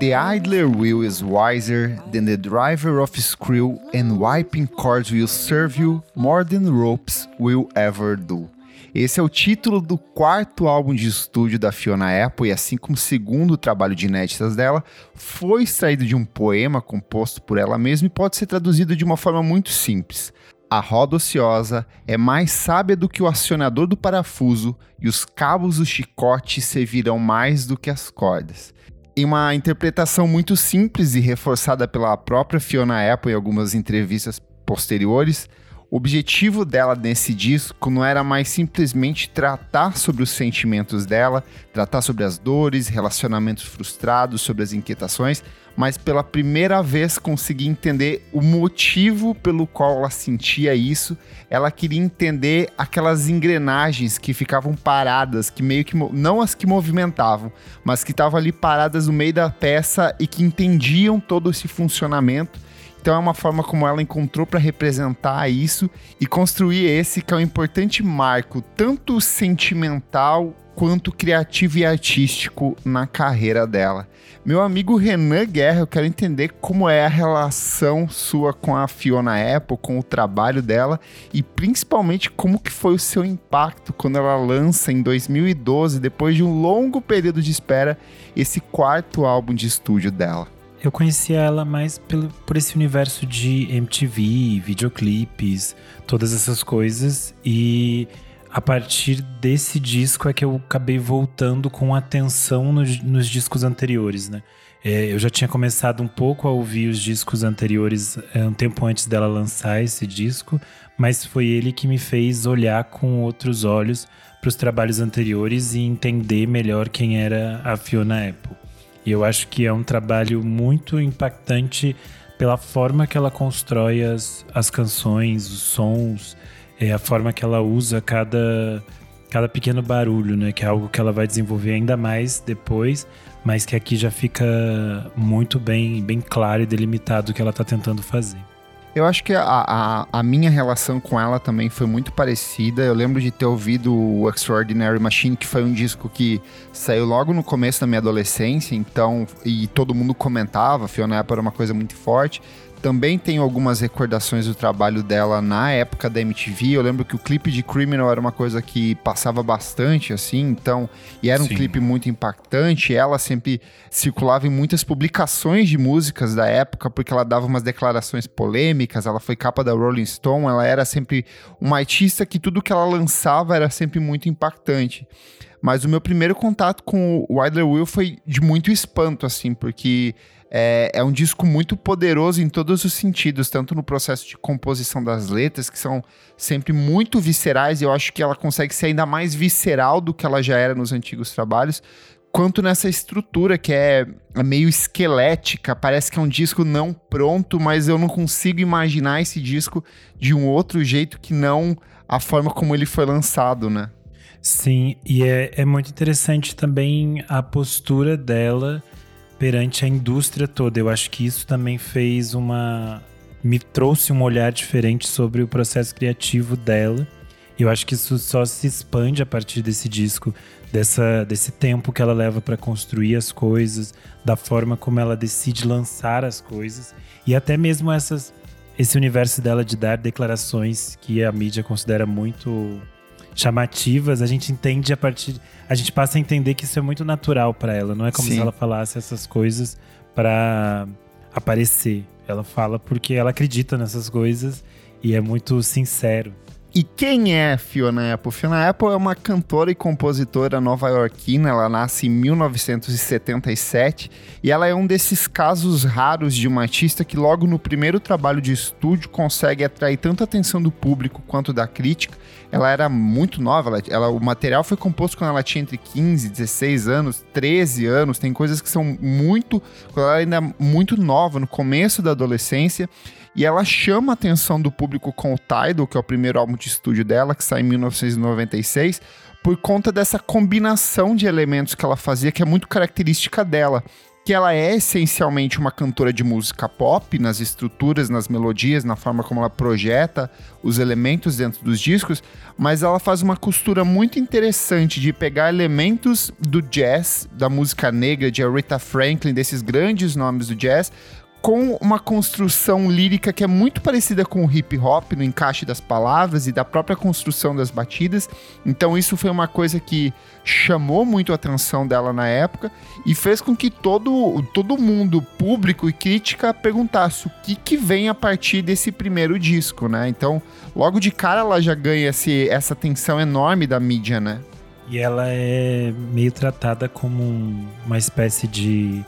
The idler wheel is wiser than the driver of screw, and wiping cords will serve you more than ropes will ever do. Esse é o título do quarto álbum de estúdio da Fiona Apple, e assim como o segundo trabalho de inéditas dela, foi extraído de um poema composto por ela mesma e pode ser traduzido de uma forma muito simples. A roda ociosa é mais sábia do que o acionador do parafuso, e os cabos do chicote servirão mais do que as cordas. Em uma interpretação muito simples e reforçada pela própria Fiona Apple em algumas entrevistas posteriores, o objetivo dela nesse disco não era mais simplesmente tratar sobre os sentimentos dela, tratar sobre as dores, relacionamentos frustrados, sobre as inquietações, mas pela primeira vez conseguir entender o motivo pelo qual ela sentia isso. Ela queria entender aquelas engrenagens que ficavam paradas, que meio que não as que movimentavam, mas que estavam ali paradas no meio da peça e que entendiam todo esse funcionamento. Então é uma forma como ela encontrou para representar isso e construir esse que é um importante marco, tanto sentimental quanto criativo e artístico na carreira dela. Meu amigo Renan Guerra, eu quero entender como é a relação sua com a Fiona Apple, com o trabalho dela e principalmente como que foi o seu impacto quando ela lança em 2012, depois de um longo período de espera, esse quarto álbum de estúdio dela. Eu conhecia ela mais pelo, por esse universo de MTV, videoclipes, todas essas coisas e a partir desse disco é que eu acabei voltando com atenção nos, nos discos anteriores, né? É, eu já tinha começado um pouco a ouvir os discos anteriores é, um tempo antes dela lançar esse disco, mas foi ele que me fez olhar com outros olhos para os trabalhos anteriores e entender melhor quem era a Fiona Apple. E eu acho que é um trabalho muito impactante pela forma que ela constrói as, as canções, os sons, é a forma que ela usa cada, cada pequeno barulho, né? Que é algo que ela vai desenvolver ainda mais depois, mas que aqui já fica muito bem, bem claro e delimitado o que ela está tentando fazer. Eu acho que a, a, a, minha relação com ela também foi muito parecida. Eu lembro de ter ouvido o Extraordinary Machine, que foi um disco que saiu logo no começo da minha adolescência, então, e todo mundo comentava, Fiona Apple era uma coisa muito forte. Também tenho algumas recordações do trabalho dela na época da MTV. Eu lembro que o clipe de Criminal era uma coisa que passava bastante, assim, então, e era um Sim. clipe muito impactante. Ela sempre circulava em muitas publicações de músicas da época, porque ela dava umas declarações polêmicas. Ela foi capa da Rolling Stone, ela era sempre uma artista que tudo que ela lançava era sempre muito impactante. Mas o meu primeiro contato com o Wilder Will foi de muito espanto, assim, porque é, é um disco muito poderoso em todos os sentidos, tanto no processo de composição das letras, que são sempre muito viscerais, e eu acho que ela consegue ser ainda mais visceral do que ela já era nos antigos trabalhos, quanto nessa estrutura que é meio esquelética, parece que é um disco não pronto, mas eu não consigo imaginar esse disco de um outro jeito que não a forma como ele foi lançado, né? Sim, e é, é muito interessante também a postura dela perante a indústria toda. Eu acho que isso também fez uma. me trouxe um olhar diferente sobre o processo criativo dela. Eu acho que isso só se expande a partir desse disco, dessa, desse tempo que ela leva para construir as coisas, da forma como ela decide lançar as coisas e até mesmo essas, esse universo dela de dar declarações que a mídia considera muito chamativas, a gente entende a partir. A gente passa a entender que isso é muito natural para ela. Não é como Sim. se ela falasse essas coisas para aparecer. Ela fala porque ela acredita nessas coisas e é muito sincero. E quem é Fiona Apple? Fiona Apple é uma cantora e compositora nova-iorquina. Ela nasce em 1977 e ela é um desses casos raros de uma artista que, logo no primeiro trabalho de estúdio, consegue atrair tanto a atenção do público quanto da crítica. Ela era muito nova, ela, ela, o material foi composto quando ela tinha entre 15, 16 anos, 13 anos. Tem coisas que são muito. quando ela ainda é muito nova, no começo da adolescência. E ela chama a atenção do público com o Tidal, que é o primeiro álbum de estúdio dela, que sai em 1996, por conta dessa combinação de elementos que ela fazia, que é muito característica dela. que ela é essencialmente uma cantora de música pop nas estruturas, nas melodias, na forma como ela projeta os elementos dentro dos discos, mas ela faz uma costura muito interessante de pegar elementos do jazz, da música negra, de Aretha Franklin, desses grandes nomes do jazz, com uma construção lírica que é muito parecida com o hip hop no encaixe das palavras e da própria construção das batidas. Então isso foi uma coisa que chamou muito a atenção dela na época e fez com que todo, todo mundo, público e crítica, perguntasse o que, que vem a partir desse primeiro disco, né? Então, logo de cara ela já ganha esse, essa atenção enorme da mídia, né? E ela é meio tratada como uma espécie de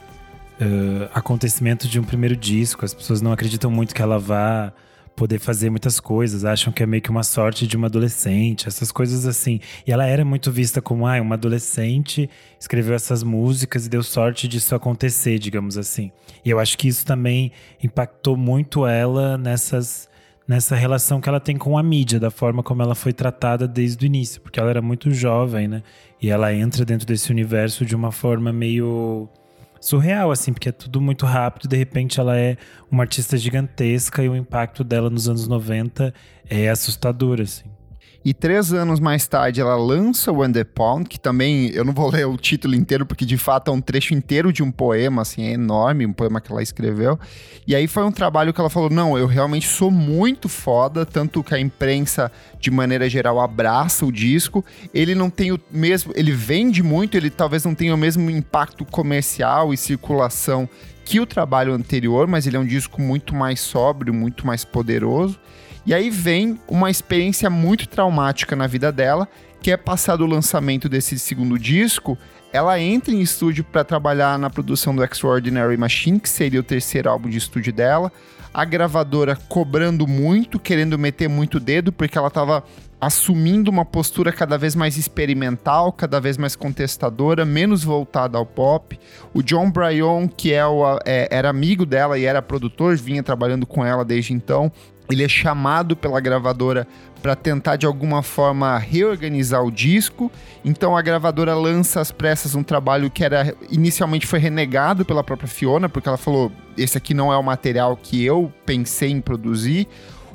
uh, acontecimento de um primeiro disco. As pessoas não acreditam muito que ela vá poder fazer muitas coisas, acham que é meio que uma sorte de uma adolescente, essas coisas assim. E ela era muito vista como, ah, uma adolescente escreveu essas músicas e deu sorte disso acontecer, digamos assim. E eu acho que isso também impactou muito ela nessas nessa relação que ela tem com a mídia, da forma como ela foi tratada desde o início, porque ela era muito jovem, né? E ela entra dentro desse universo de uma forma meio surreal, assim, porque é tudo muito rápido. De repente, ela é uma artista gigantesca e o impacto dela nos anos 90 é assustador, assim. E três anos mais tarde ela lança o The Pound, que também eu não vou ler o título inteiro, porque de fato é um trecho inteiro de um poema, assim, é enorme, um poema que ela escreveu. E aí foi um trabalho que ela falou: não, eu realmente sou muito foda, tanto que a imprensa, de maneira geral, abraça o disco. Ele não tem o mesmo. Ele vende muito, ele talvez não tenha o mesmo impacto comercial e circulação que o trabalho anterior, mas ele é um disco muito mais sóbrio, muito mais poderoso. E aí vem uma experiência muito traumática na vida dela, que é passado o lançamento desse segundo disco, ela entra em estúdio para trabalhar na produção do Extraordinary Machine, que seria o terceiro álbum de estúdio dela. A gravadora cobrando muito, querendo meter muito dedo, porque ela estava assumindo uma postura cada vez mais experimental, cada vez mais contestadora, menos voltada ao pop. O John Bryan, que é o, é, era amigo dela e era produtor, vinha trabalhando com ela desde então, ele é chamado pela gravadora para tentar de alguma forma reorganizar o disco. Então a gravadora lança às pressas um trabalho que era inicialmente foi renegado pela própria Fiona, porque ela falou: "Esse aqui não é o material que eu pensei em produzir".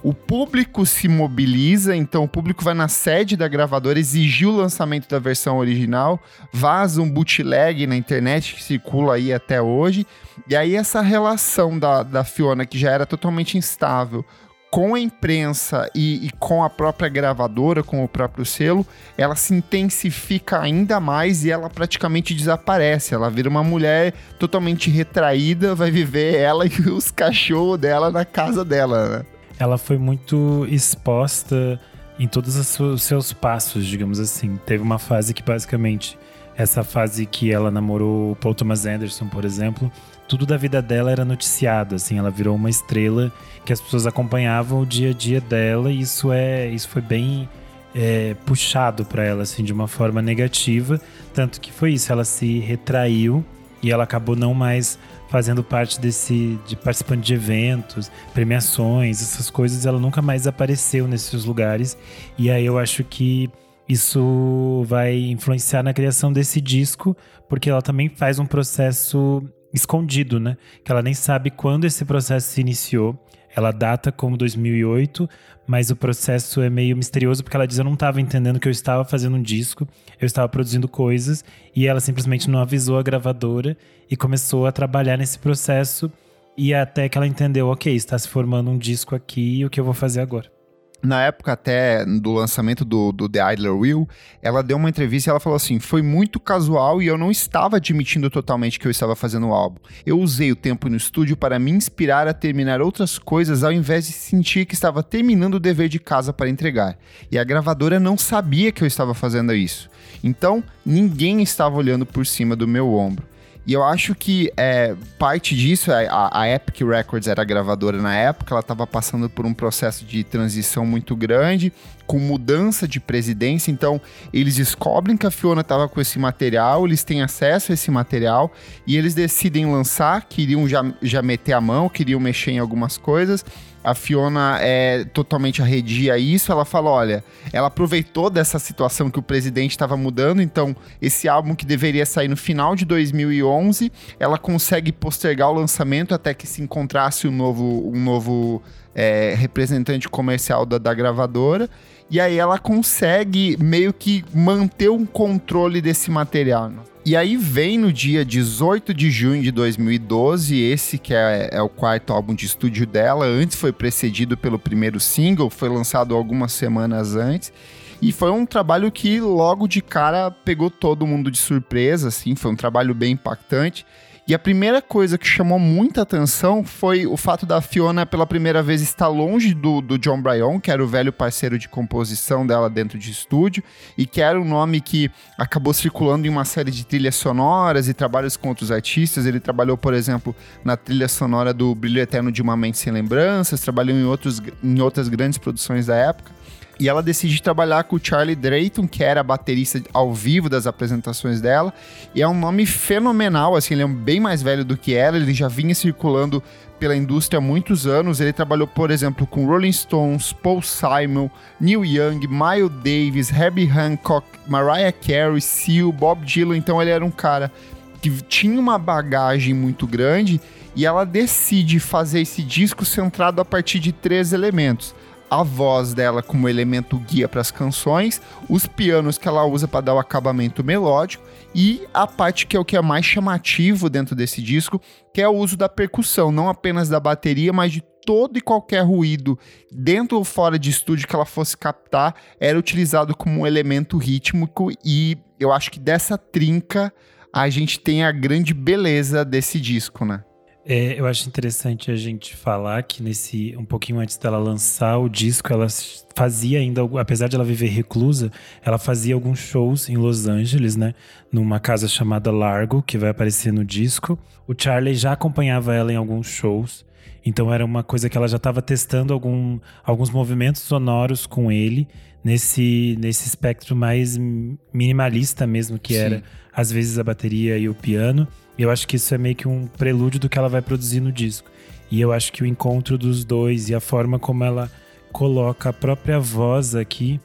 O público se mobiliza, então o público vai na sede da gravadora exigir o lançamento da versão original, vaza um bootleg na internet que circula aí até hoje. E aí essa relação da, da Fiona, que já era totalmente instável, com a imprensa e, e, com a própria gravadora, com o próprio selo, ela se intensifica ainda mais e ela praticamente desaparece. Ela vira uma mulher totalmente retraída, vai viver ela e os cachorros dela na casa dela. Né? Ela foi muito exposta em todos os seus passos, digamos assim. Teve uma fase que basicamente essa fase que ela namorou o Paul Thomas Anderson, por exemplo, tudo da vida dela era noticiado, assim, ela virou uma estrela que as pessoas acompanhavam o dia a dia dela e isso é, isso foi bem é, puxado para ela, assim, de uma forma negativa, tanto que foi isso, ela se retraiu e ela acabou não mais fazendo parte desse, de participando de eventos, premiações, essas coisas, ela nunca mais apareceu nesses lugares. E aí eu acho que isso vai influenciar na criação desse disco, porque ela também faz um processo escondido, né? Que ela nem sabe quando esse processo se iniciou. Ela data como 2008, mas o processo é meio misterioso porque ela diz: Eu não estava entendendo que eu estava fazendo um disco, eu estava produzindo coisas e ela simplesmente não avisou a gravadora e começou a trabalhar nesse processo. E até que ela entendeu: Ok, está se formando um disco aqui o que eu vou fazer agora? Na época até do lançamento do, do The Idler Will, ela deu uma entrevista e ela falou assim: foi muito casual e eu não estava admitindo totalmente que eu estava fazendo o álbum. Eu usei o tempo no estúdio para me inspirar a terminar outras coisas ao invés de sentir que estava terminando o dever de casa para entregar. E a gravadora não sabia que eu estava fazendo isso. Então, ninguém estava olhando por cima do meu ombro. E eu acho que é, parte disso, é, a, a, Epic Records era gravadora na época, ela estava passando por um processo de transição muito grande, com mudança de presidência, então eles descobrem que a Fiona estava com esse material, eles têm acesso a esse material e eles decidem lançar, queriam já, já meter a mão, queriam mexer em algumas coisas, a Fiona é totalmente arredia isso. Ela fala: olha, ela aproveitou dessa situação que o presidente estava mudando, então esse álbum que deveria sair no final de 2011, ela consegue postergar o lançamento até que se encontrasse um novo, um novo é, representante comercial da, da gravadora. E aí ela consegue meio que manter um controle desse material. Né? E aí vem no dia 18 de junho de 2012, esse que é, é, o quarto álbum de estúdio dela. Antes foi precedido pelo primeiro single, foi lançado algumas semanas antes. E foi um trabalho que logo de cara pegou todo mundo de surpresa, assim, foi um trabalho bem impactante. E a primeira coisa que chamou muita atenção foi o fato da Fiona, pela primeira vez, estar longe do, do John Bryan, que era o velho parceiro de composição dela dentro de estúdio, e que era um nome que acabou circulando em uma série de trilhas sonoras e trabalhos com outros artistas. Ele trabalhou, por exemplo, na trilha sonora do Brilho Eterno de uma Mente Sem Lembranças, trabalhou em, outros, em outras grandes produções da época. E ela decide trabalhar com o Charlie Drayton, que era baterista ao vivo das apresentações dela. E é um nome fenomenal, assim, ele é bem mais velho do que ela, ele já vinha circulando pela indústria há muitos anos. Ele trabalhou, por exemplo, com Rolling Stones, Paul Simon, Neil Young, Miles Davis, Herbie Hancock, Mariah Carey, Seal, Bob Dylan. Então ele era um cara que tinha uma bagagem muito grande e ela decide fazer esse disco centrado a partir de três elementos a voz dela como elemento guia para as canções, os pianos que ela usa para dar o acabamento melódico e a parte que é o que é mais chamativo dentro desse disco, que é o uso da percussão, não apenas da bateria, mas de todo e qualquer ruído dentro ou fora de estúdio que ela fosse captar era utilizado como um elemento rítmico e eu acho que dessa trinca a gente tem a grande beleza desse disco, né? É, eu acho interessante a gente falar que nesse um pouquinho antes dela lançar o disco, ela fazia ainda, apesar de ela viver reclusa, ela fazia alguns shows em Los Angeles, né, numa casa chamada Largo, que vai aparecer no disco. O Charlie já acompanhava ela em alguns shows. Então era uma coisa que ela já estava testando algum, alguns movimentos sonoros com ele nesse, nesse espectro mais minimalista mesmo, que Sim. era às vezes a bateria e o piano. Eu acho que isso é meio que um prelúdio do que ela vai produzir no disco. E eu acho que o encontro dos dois e a forma como ela coloca a própria voz aqui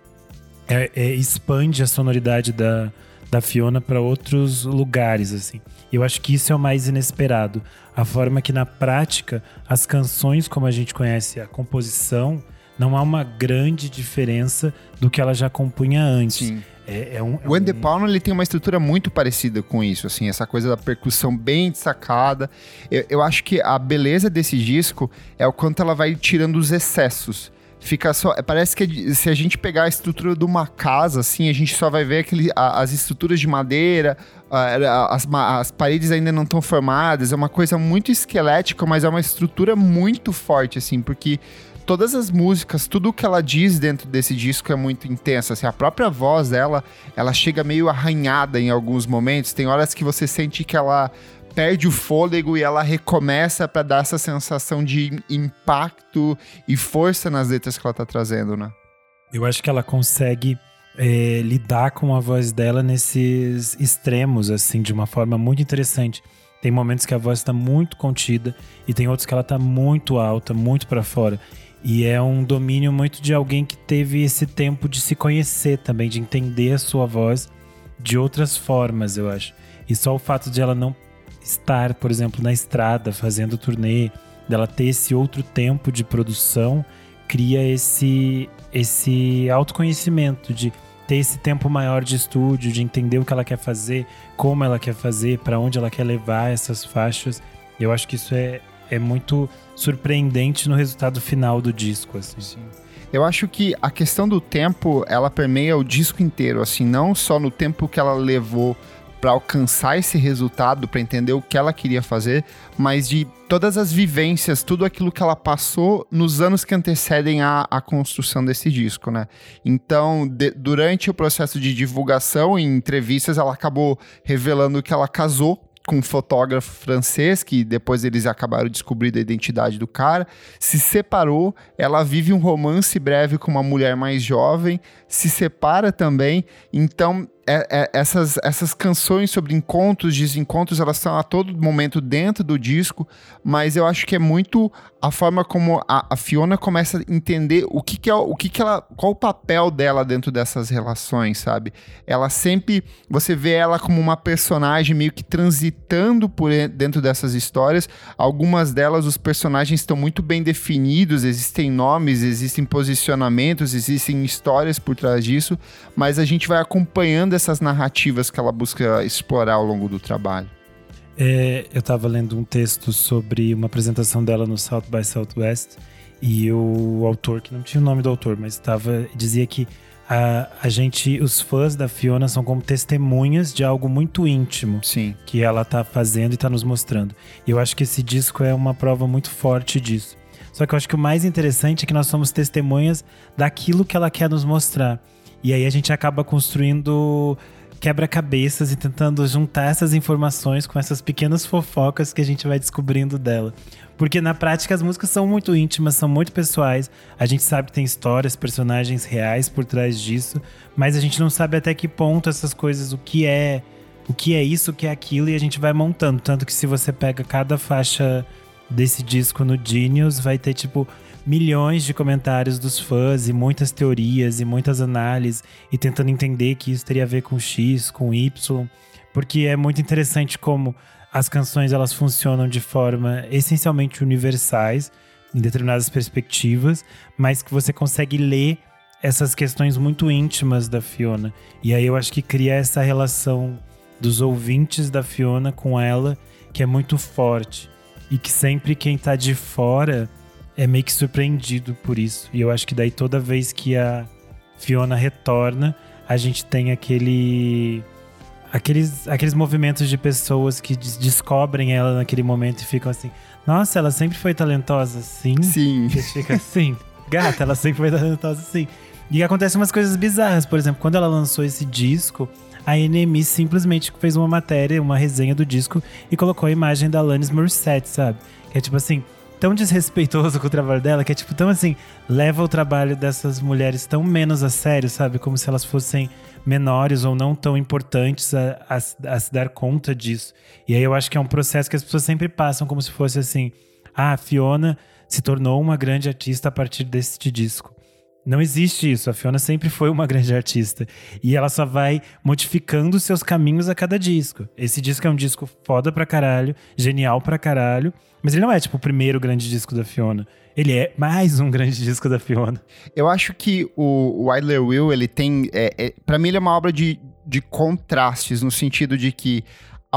é, é, expande a sonoridade da, da Fiona para outros lugares, assim. Eu acho que isso é o mais inesperado. A forma que, na prática, as canções, como a gente conhece, a composição, não há uma grande diferença do que ela já compunha antes. Sim. É, é um, é o Andy um... ele tem uma estrutura muito parecida com isso, assim, essa coisa da percussão bem destacada. Eu, eu acho que a beleza desse disco é o quanto ela vai tirando os excessos fica só. Parece que se a gente pegar a estrutura de uma casa, assim, a gente só vai ver aquele, as estruturas de madeira, as, as paredes ainda não estão formadas. É uma coisa muito esquelética, mas é uma estrutura muito forte, assim, porque todas as músicas, tudo o que ela diz dentro desse disco é muito intenso. Assim, a própria voz dela, ela chega meio arranhada em alguns momentos. Tem horas que você sente que ela perde o fôlego e ela recomeça para dar essa sensação de impacto e força nas letras que ela tá trazendo, né? Eu acho que ela consegue é, lidar com a voz dela nesses extremos, assim, de uma forma muito interessante. Tem momentos que a voz está muito contida e tem outros que ela está muito alta, muito para fora. E é um domínio muito de alguém que teve esse tempo de se conhecer também, de entender a sua voz de outras formas, eu acho. E só o fato de ela não estar, por exemplo, na estrada fazendo turnê, dela ter esse outro tempo de produção, cria esse esse autoconhecimento de ter esse tempo maior de estúdio, de entender o que ela quer fazer, como ela quer fazer, para onde ela quer levar essas faixas. Eu acho que isso é, é muito surpreendente no resultado final do disco, assim. Sim. Eu acho que a questão do tempo, ela permeia o disco inteiro, assim, não só no tempo que ela levou para alcançar esse resultado, para entender o que ela queria fazer, mas de todas as vivências, tudo aquilo que ela passou nos anos que antecedem a, a construção desse disco, né? Então, de, durante o processo de divulgação, em entrevistas, ela acabou revelando que ela casou com um fotógrafo francês, que depois eles acabaram descobrindo a identidade do cara, se separou, ela vive um romance breve com uma mulher mais jovem, se separa também, então é, é, essas, essas canções sobre encontros, desencontros, elas estão a todo momento dentro do disco, mas eu acho que é muito a forma como a, a Fiona começa a entender o que, que é o que, que ela. qual o papel dela dentro dessas relações, sabe? Ela sempre. Você vê ela como uma personagem meio que transitando por dentro dessas histórias. Algumas delas, os personagens estão muito bem definidos, existem nomes, existem posicionamentos, existem histórias por trás disso, mas a gente vai acompanhando essas narrativas que ela busca explorar ao longo do trabalho. É, eu estava lendo um texto sobre uma apresentação dela no South by Southwest e o autor, que não tinha o nome do autor, mas estava dizia que a, a gente, os fãs da Fiona são como testemunhas de algo muito íntimo Sim. que ela está fazendo e está nos mostrando. E eu acho que esse disco é uma prova muito forte disso. Só que eu acho que o mais interessante é que nós somos testemunhas daquilo que ela quer nos mostrar. E aí a gente acaba construindo quebra-cabeças e tentando juntar essas informações com essas pequenas fofocas que a gente vai descobrindo dela. Porque na prática as músicas são muito íntimas, são muito pessoais. A gente sabe que tem histórias, personagens reais por trás disso, mas a gente não sabe até que ponto essas coisas, o que é, o que é isso, o que é aquilo, e a gente vai montando. Tanto que se você pega cada faixa desse disco no Genius, vai ter tipo milhões de comentários dos fãs e muitas teorias e muitas análises e tentando entender que isso teria a ver com X, com Y, porque é muito interessante como as canções elas funcionam de forma essencialmente universais em determinadas perspectivas, mas que você consegue ler essas questões muito íntimas da Fiona. E aí eu acho que cria essa relação dos ouvintes da Fiona com ela que é muito forte e que sempre quem tá de fora é meio que surpreendido por isso. E eu acho que daí toda vez que a Fiona retorna, a gente tem aquele aqueles, aqueles movimentos de pessoas que des descobrem ela naquele momento e ficam assim: "Nossa, ela sempre foi talentosa assim". Sim. Que fica assim: "Gata, ela sempre foi talentosa assim". E acontecem umas coisas bizarras, por exemplo, quando ela lançou esse disco, a NME simplesmente fez uma matéria, uma resenha do disco e colocou a imagem da Alanis Morissette, sabe? Que é tipo assim, tão desrespeitoso com o trabalho dela, que é tipo tão assim, leva o trabalho dessas mulheres tão menos a sério, sabe? Como se elas fossem menores ou não tão importantes a, a, a, se dar conta disso. E aí eu acho que é um processo que as pessoas sempre passam como se fosse assim: ah, a Fiona se tornou uma grande artista a partir deste disco. Não existe isso. A Fiona sempre foi uma grande artista. E ela só vai modificando seus caminhos a cada disco. Esse disco é um disco foda pra caralho, genial pra caralho. Mas ele não é, tipo, o primeiro grande disco da Fiona. Ele é mais um grande disco da Fiona. Eu acho que o, Idler Will, ele tem. É, é, para mim, ele é uma obra de, de contrastes, no sentido de que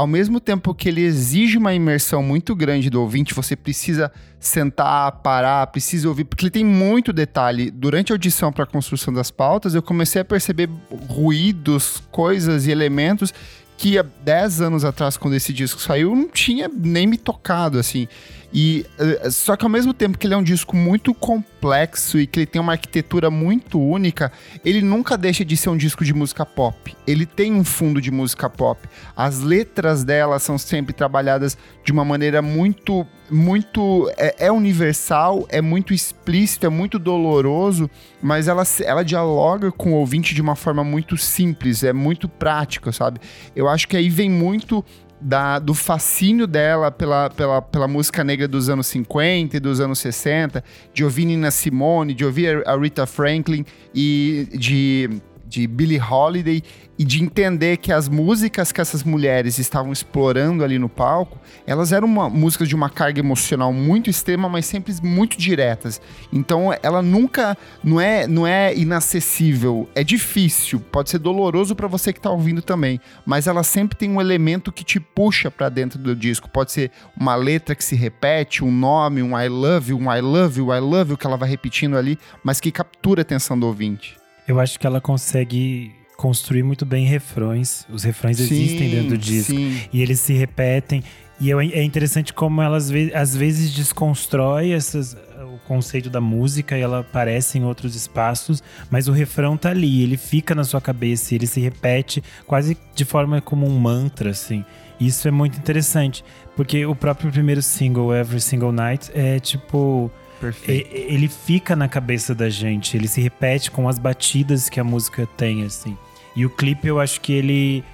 ao mesmo tempo que ele exige uma imersão muito grande do ouvinte, você precisa sentar, parar, precisa ouvir, porque ele tem muito detalhe. Durante a audição para a construção das pautas, eu comecei a perceber ruídos, coisas e elementos que há 10 anos atrás, quando esse disco saiu, não tinha nem me tocado, assim. E uh, só que ao mesmo tempo que ele é um disco muito complexo e que ele tem uma arquitetura muito única, ele nunca deixa de ser um disco de música pop. Ele tem um fundo de música pop. As letras dela são sempre trabalhadas de uma maneira muito muito é, é universal, é muito explícito, é muito doloroso, mas ela, ela dialoga com o ouvinte de uma forma muito simples, é muito prática, sabe? Eu acho que aí vem muito da, do fascínio dela pela, pela, pela música negra dos anos 50 e dos anos 60, de ouvir Nina Simone, de ouvir a Rita Franklin e de de Billie Holiday e de entender que as músicas que essas mulheres estavam explorando ali no palco, elas eram uma, músicas de uma carga emocional muito extrema, mas sempre muito diretas. Então ela nunca não é não é inacessível, é difícil, pode ser doloroso para você que tá ouvindo também, mas ela sempre tem um elemento que te puxa para dentro do disco. Pode ser uma letra que se repete, um nome, um I love you, um I love you, I love you que ela vai repetindo ali, mas que captura a atenção do ouvinte. Eu acho que ela consegue construir muito bem refrões. Os refrões sim, existem dentro do disco. Sim. E eles se repetem. E é interessante como ela às vezes desconstrói essas, o conceito da música e ela aparece em outros espaços, mas o refrão tá ali, ele fica na sua cabeça, ele se repete quase de forma como um mantra, assim. Isso é muito interessante, porque o próprio primeiro single, Every Single Night, é tipo Perfeito. Ele fica na cabeça da gente, ele se repete com as batidas que a música tem, assim. E o clipe eu acho que ele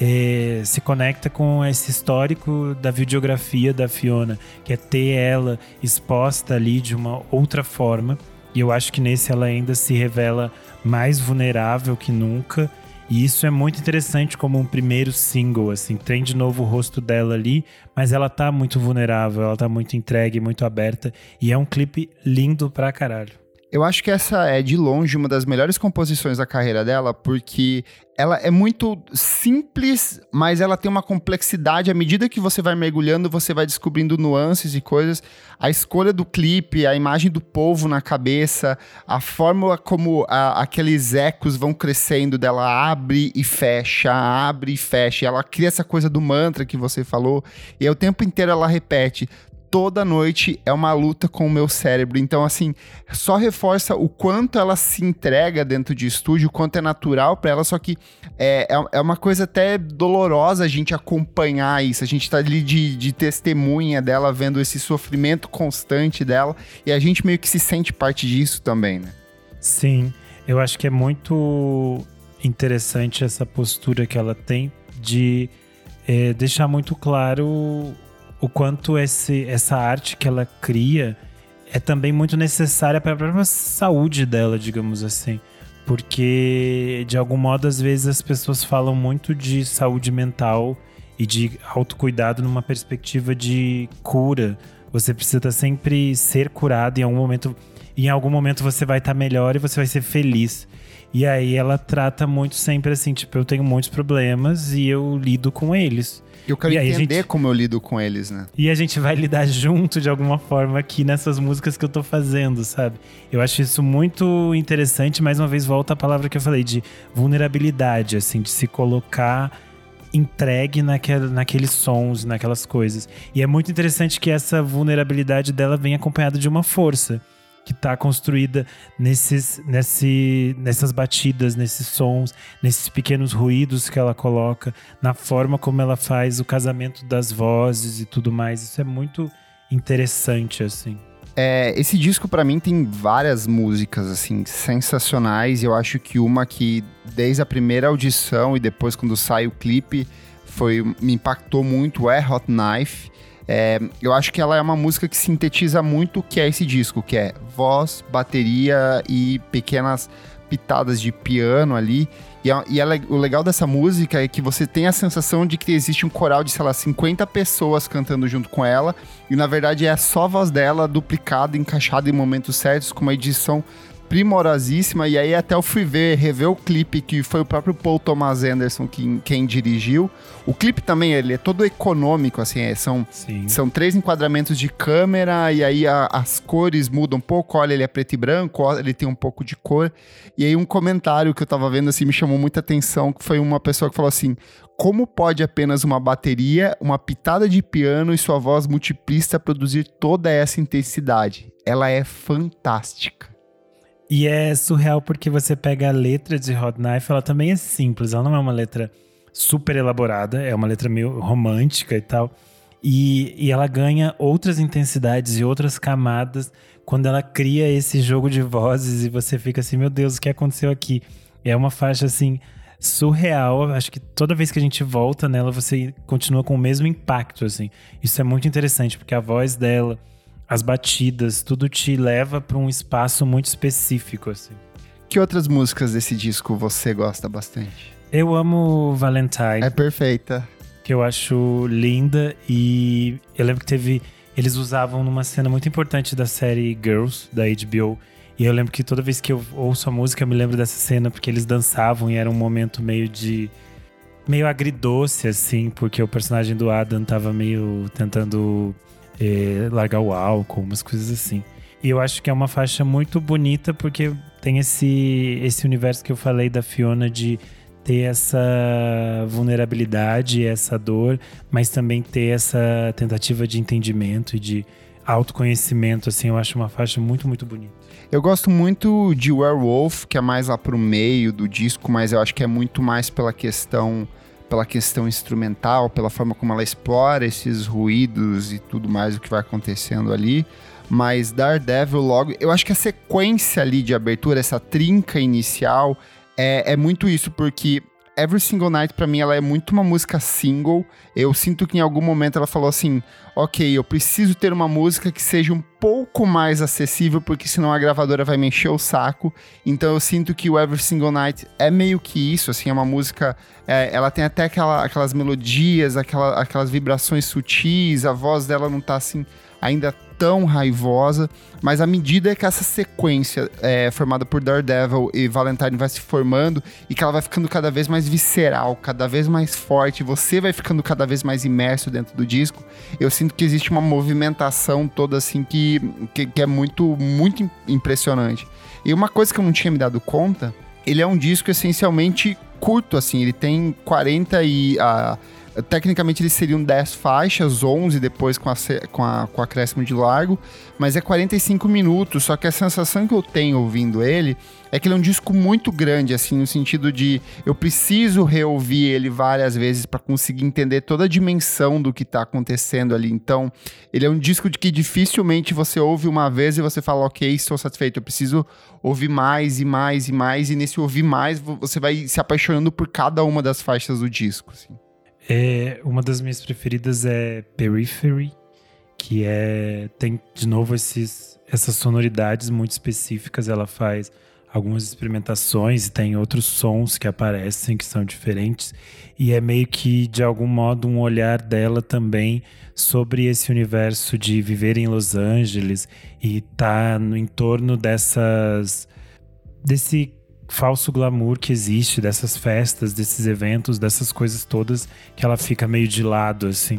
é, se conecta com esse histórico da videografia da Fiona, que é ter ela exposta ali de uma outra forma. E eu acho que nesse ela ainda se revela mais vulnerável que nunca. E isso é muito interessante como um primeiro single, assim, tem de novo o rosto dela ali, mas ela tá muito vulnerável, ela tá muito entregue, muito aberta, e é um clipe lindo pra caralho. Eu acho que essa é de longe uma das melhores composições da carreira dela, porque ela é muito simples, mas ela tem uma complexidade. À medida que você vai mergulhando, você vai descobrindo nuances e coisas. A escolha do clipe, a imagem do povo na cabeça, a fórmula como a, aqueles ecos vão crescendo dela abre e fecha, abre e fecha. Ela cria essa coisa do mantra que você falou, e o tempo inteiro ela repete: toda noite é uma luta com o meu cérebro. Então, assim, só reforça o quanto ela se entrega dentro de estúdio, o quanto é natural para ela, só que é, é, é, uma coisa até dolorosa a gente acompanhar isso. A gente tá ali de, de testemunha dela, vendo esse sofrimento constante dela, e a gente meio que se sente parte disso também, né? Sim, eu acho que é muito interessante essa postura que ela tem de é, deixar muito claro o quanto esse, essa arte que ela cria é também muito necessária para a própria saúde dela, digamos assim. Porque, de algum modo, às vezes as pessoas falam muito de saúde mental e de autocuidado numa perspectiva de cura. Você precisa sempre ser curado em algum momento. Em algum momento você vai estar tá melhor e você vai ser feliz. E aí ela trata muito sempre assim, tipo, eu tenho muitos problemas e eu lido com eles. Eu quero entender gente... como eu lido com eles, né? E a gente vai lidar junto de alguma forma aqui nessas músicas que eu tô fazendo, sabe? Eu acho isso muito interessante. Mais uma vez, volta a palavra que eu falei de vulnerabilidade, assim, de se colocar entregue naquela, naqueles sons, naquelas coisas. E é muito interessante que essa vulnerabilidade dela vem acompanhada de uma força que está construída nesses, nesse, nessas batidas, nesses sons, nesses pequenos ruídos que ela coloca, na forma como ela faz o casamento das vozes e tudo mais. Isso é muito interessante, assim. É, esse disco para mim tem várias músicas assim sensacionais. Eu acho que uma que desde a primeira audição e depois quando sai o clipe foi me impactou muito é Hot Knife. É, eu acho que ela é uma música que sintetiza muito o que é esse disco, que é voz, bateria e pequenas pitadas de piano ali. E, e ela, o legal dessa música é que você tem a sensação de que existe um coral de, sei lá, 50 pessoas cantando junto com ela. E na verdade é só a voz dela duplicada, encaixada em momentos certos, com uma edição primorosíssima. E aí até eu fui ver, rever o clipe, que foi o próprio Paul Thomas Anderson quem, quem dirigiu. O clipe também, ele é todo econômico, assim, é, são, são três enquadramentos de câmera, e aí a, as cores mudam um pouco. Olha, ele é preto e branco, olha, ele tem um pouco de cor. E aí um comentário que eu tava vendo, assim, me chamou muita atenção, que foi uma pessoa que falou assim, como pode apenas uma bateria, uma pitada de piano e sua voz multiplista produzir toda essa intensidade? Ela é fantástica. E é surreal porque você pega a letra de Hot Knife, ela também é simples, ela não é uma letra super elaborada, é uma letra meio romântica e tal. E, e ela ganha outras intensidades e outras camadas quando ela cria esse jogo de vozes e você fica assim, meu Deus, o que aconteceu aqui? É uma faixa assim surreal. Acho que toda vez que a gente volta nela, você continua com o mesmo impacto, assim. Isso é muito interessante, porque a voz dela, as batidas, tudo te leva para um espaço muito específico, assim. Que outras músicas desse disco você gosta bastante? Eu amo Valentine. É perfeita. Que eu acho linda e eu lembro que teve. Eles usavam numa cena muito importante da série Girls, da HBO. E eu lembro que toda vez que eu ouço a música, eu me lembro dessa cena, porque eles dançavam e era um momento meio de. meio agridoce, assim, porque o personagem do Adam tava meio tentando é, largar o álcool, umas coisas assim. E eu acho que é uma faixa muito bonita porque tem esse, esse universo que eu falei da Fiona de ter essa vulnerabilidade, essa dor, mas também ter essa tentativa de entendimento e de autoconhecimento, assim, eu acho uma faixa muito, muito bonita. Eu gosto muito de Werewolf, que é mais lá pro meio do disco, mas eu acho que é muito mais pela questão pela questão instrumental, pela forma como ela explora esses ruídos e tudo mais o que vai acontecendo ali. Mas Daredevil logo, eu acho que a sequência ali de abertura, essa trinca inicial, é, é muito isso, porque Every Single Night, para mim, ela é muito uma música single. Eu sinto que em algum momento ela falou assim: ok, eu preciso ter uma música que seja um pouco mais acessível, porque senão a gravadora vai me encher o saco. Então eu sinto que o Every Single Night é meio que isso, assim, é uma música. É, ela tem até aquela, aquelas melodias, aquela, aquelas vibrações sutis, a voz dela não tá assim ainda tão raivosa, mas à medida que essa sequência é formada por Daredevil e Valentine vai se formando e que ela vai ficando cada vez mais visceral, cada vez mais forte, você vai ficando cada vez mais imerso dentro do disco, eu sinto que existe uma movimentação toda assim que, que, que é muito, muito impressionante. E uma coisa que eu não tinha me dado conta, ele é um disco essencialmente curto, assim, ele tem 40 e... Uh, Tecnicamente eles seriam 10 faixas, 11 depois com, a, com, a, com acréscimo de largo, mas é 45 minutos. Só que a sensação que eu tenho ouvindo ele é que ele é um disco muito grande, assim, no sentido de eu preciso reouvir ele várias vezes para conseguir entender toda a dimensão do que tá acontecendo ali. Então, ele é um disco de que dificilmente você ouve uma vez e você fala, ok, estou satisfeito, eu preciso ouvir mais e mais e mais, e nesse ouvir mais você vai se apaixonando por cada uma das faixas do disco. Assim. É, uma das minhas preferidas é Periphery, que é tem de novo esses, essas sonoridades muito específicas. Ela faz algumas experimentações e tem outros sons que aparecem que são diferentes e é meio que de algum modo um olhar dela também sobre esse universo de viver em Los Angeles e estar tá no entorno dessas desse falso glamour que existe dessas festas, desses eventos, dessas coisas todas que ela fica meio de lado assim.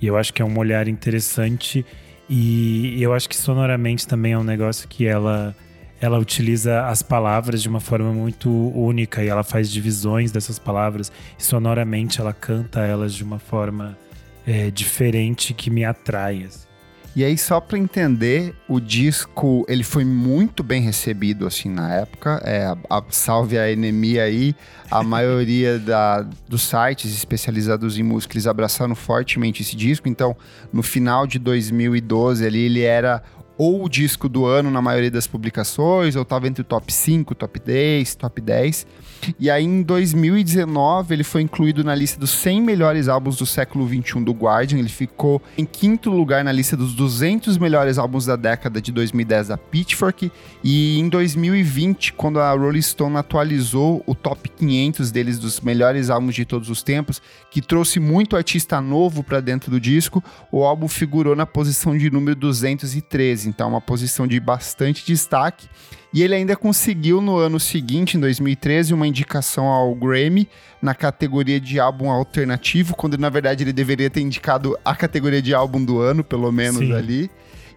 E eu acho que é um olhar interessante e eu acho que sonoramente também é um negócio que ela ela utiliza as palavras de uma forma muito única e ela faz divisões dessas palavras e sonoramente ela canta elas de uma forma é, diferente que me atrai. Assim. E aí, só para entender, o disco ele foi muito bem recebido assim na época. É, a, a, salve a anemia aí. A maioria da, dos sites especializados em música eles abraçaram fortemente esse disco. Então, no final de 2012 ali, ele era ou o disco do ano na maioria das publicações, ou estava entre o top 5, top 10, top 10. E aí em 2019 ele foi incluído na lista dos 100 melhores álbuns do século 21 do Guardian. Ele ficou em quinto lugar na lista dos 200 melhores álbuns da década de 2010 da Pitchfork. E em 2020, quando a Rolling Stone atualizou o top 500 deles dos melhores álbuns de todos os tempos, que trouxe muito artista novo para dentro do disco, o álbum figurou na posição de número 213. Então, uma posição de bastante destaque. E ele ainda conseguiu no ano seguinte, em 2013, uma indicação ao Grammy na categoria de álbum alternativo, quando na verdade ele deveria ter indicado a categoria de álbum do ano, pelo menos Sim. ali.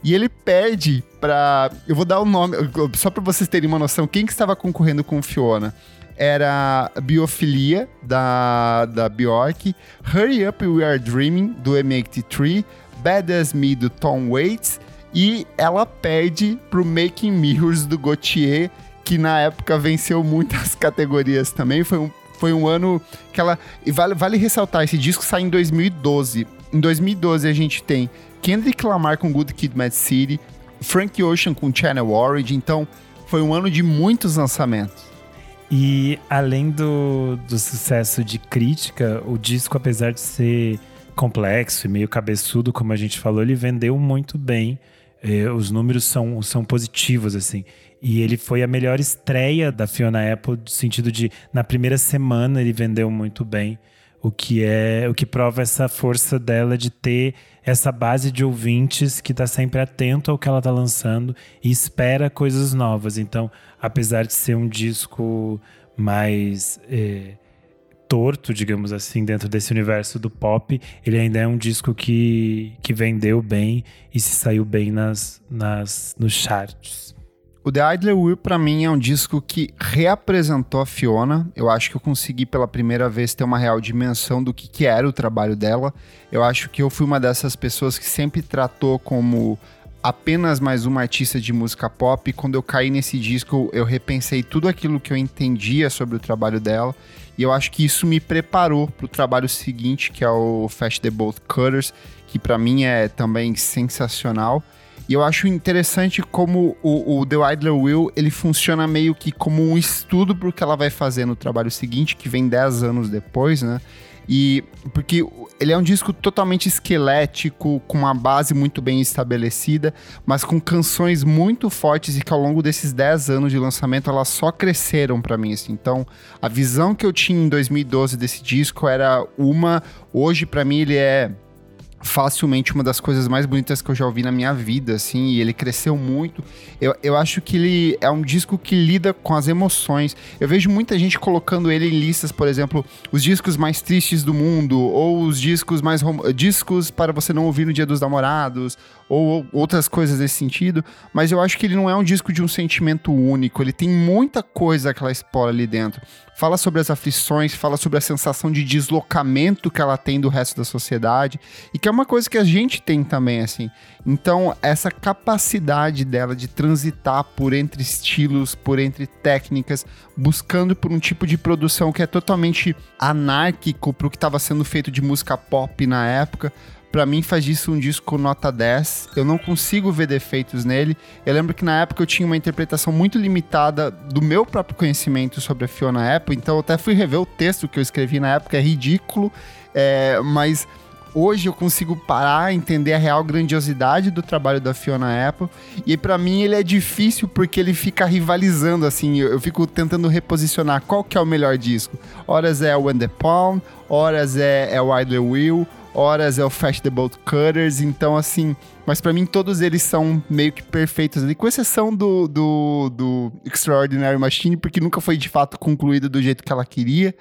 E ele perde para, eu vou dar o um nome, só para vocês terem uma noção, quem que estava concorrendo com Fiona? Era Biofilia da da Bjork, Hurry Up We Are Dreaming do M83, Bad As Me do Tom Waits e ela perde pro Making Mirrors do Gautier, que na época venceu muitas categorias também. Foi um, foi um ano que ela. E vale, vale ressaltar: esse disco sai em 2012. Em 2012 a gente tem Kendrick Lamar com Good Kid, Mad City, Frank Ocean com Channel Origin. Então foi um ano de muitos lançamentos. E além do, do sucesso de crítica, o disco, apesar de ser complexo e meio cabeçudo, como a gente falou, ele vendeu muito bem é, os números são, são positivos, assim. E ele foi a melhor estreia da Fiona Apple, no sentido de, na primeira semana, ele vendeu muito bem. O que é o que prova essa força dela de ter essa base de ouvintes que está sempre atento ao que ela está lançando e espera coisas novas. Então, apesar de ser um disco mais. É, torto, digamos assim, dentro desse universo do pop, ele ainda é um disco que, que vendeu bem e se saiu bem nas, nas, nos charts. O The Idler Will, para mim, é um disco que reapresentou a Fiona. Eu acho que eu consegui pela primeira vez ter uma real dimensão do que, que era o trabalho dela. Eu acho que eu fui uma dessas pessoas que sempre tratou como apenas mais uma artista de música pop. Quando eu caí nesse disco, eu repensei tudo aquilo que eu entendia sobre o trabalho dela. E eu acho que isso me preparou para o trabalho seguinte, que é o Fast the Both Cutters, que para mim é também sensacional. E eu acho interessante como o, o The Idler Will, ele funciona meio que como um estudo pro que ela vai fazer no trabalho seguinte, que vem 10 anos depois, né? E porque ele é um disco totalmente esquelético, com uma base muito bem estabelecida, mas com canções muito fortes e que ao longo desses 10 anos de lançamento elas só cresceram para mim assim. Então, a visão que eu tinha em 2012 desse disco era uma, hoje para mim ele é facilmente uma das coisas mais bonitas que eu já ouvi na minha vida, assim, e ele cresceu muito. Eu, eu acho que ele é um disco que lida com as emoções. Eu vejo muita gente colocando ele em listas, por exemplo, os discos mais tristes do mundo, ou os discos mais discos para você não ouvir no Dia dos Namorados, ou outras coisas desse sentido, mas eu acho que ele não é um disco de um sentimento único, ele tem muita coisa que ela explora ali dentro. Fala sobre as aflições, fala sobre a sensação de deslocamento que ela tem do resto da sociedade, e que é uma coisa que a gente tem também, assim. Então, essa capacidade dela de transitar por entre estilos, por entre técnicas, buscando por um tipo de produção que é totalmente anárquico para o que estava sendo feito de música pop na época, para mim faz disso um disco nota 10. Eu não consigo ver defeitos nele. Eu lembro que na época eu tinha uma interpretação muito limitada do meu próprio conhecimento sobre a Fiona Apple, então eu até fui rever o texto que eu escrevi na época, é ridículo, é, mas hoje eu consigo parar, entender a real grandiosidade do trabalho da Fiona Apple. E para mim ele é difícil porque ele fica rivalizando assim, eu, eu, fico tentando reposicionar qual que é o melhor disco. Horas é When the Palm, horas é, é o Idler Will, horas é o Fast the Bolt Cutters, então assim, mas para mim todos eles são meio que perfeitos ali, com exceção do, do, do Extraordinary Machine, porque nunca foi de fato concluído do jeito que ela queria,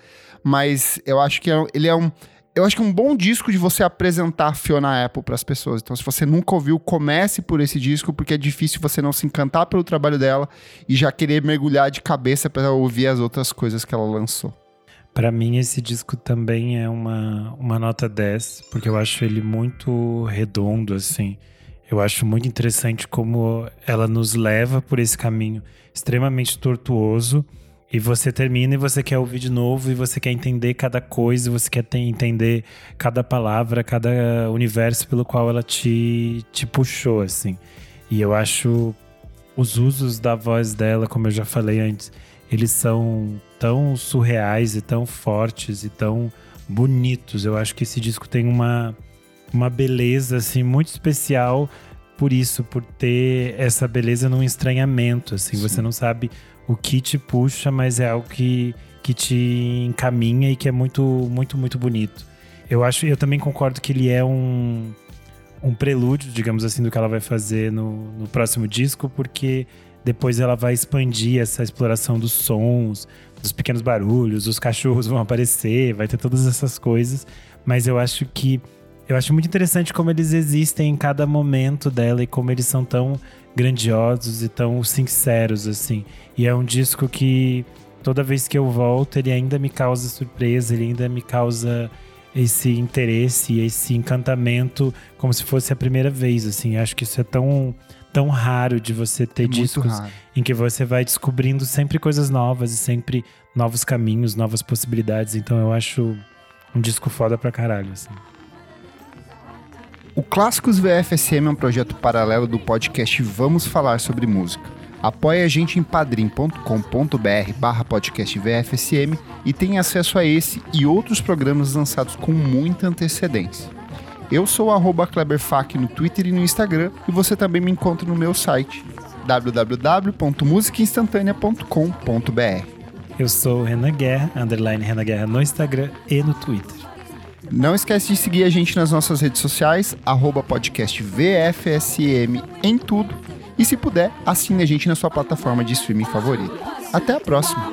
mas eu acho que é, ele é um eu acho que é um bom disco de você apresentar Fiona Apple para as pessoas. Então, se você nunca ouviu, comece por esse disco, porque é difícil você não se encantar pelo trabalho dela e já querer mergulhar de cabeça para ouvir as outras coisas que ela lançou. Para mim, esse disco também é uma, uma nota 10, porque eu acho ele muito redondo, assim. Eu acho muito interessante como ela nos leva por esse caminho extremamente tortuoso. E você termina e você quer ouvir de novo, e você quer entender cada coisa, você quer ter, entender cada palavra, cada universo pelo qual ela te, te puxou, assim. E eu acho os usos da voz dela, como eu já falei antes, eles são tão surreais e tão fortes e tão bonitos. Eu acho que esse disco tem uma, uma beleza assim muito especial por isso, por ter essa beleza num estranhamento, assim, Sim. você não sabe o que te puxa, mas é algo que, que te encaminha e que é muito, muito, muito bonito. Eu acho, eu também concordo que ele é um, um prelúdio, digamos assim, do que ela vai fazer no, no próximo disco, porque depois ela vai expandir essa exploração dos sons, dos pequenos barulhos, os cachorros vão aparecer, vai ter todas essas coisas. Mas eu acho que. Eu acho muito interessante como eles existem em cada momento dela e como eles são tão grandiosos e tão sinceros, assim. E é um disco que toda vez que eu volto, ele ainda me causa surpresa, ele ainda me causa esse interesse, esse encantamento, como se fosse a primeira vez, assim. Acho que isso é tão tão raro de você ter é discos em que você vai descobrindo sempre coisas novas e sempre novos caminhos, novas possibilidades. Então eu acho um disco foda pra caralho, assim. O Clássicos VFSM é um projeto paralelo do podcast Vamos Falar Sobre Música. Apoie a gente em padrim.com.br barra podcast VFSM e tenha acesso a esse e outros programas lançados com muita antecedência. Eu sou o Kleberfac no Twitter e no Instagram e você também me encontra no meu site www.musicainstantanea.com.br. Eu sou Renan Guerra, underline Renan Guerra no Instagram e no Twitter. Não esquece de seguir a gente nas nossas redes sociais, arroba podcast VFSM em tudo. E se puder, assine a gente na sua plataforma de streaming favorita. Até a próxima!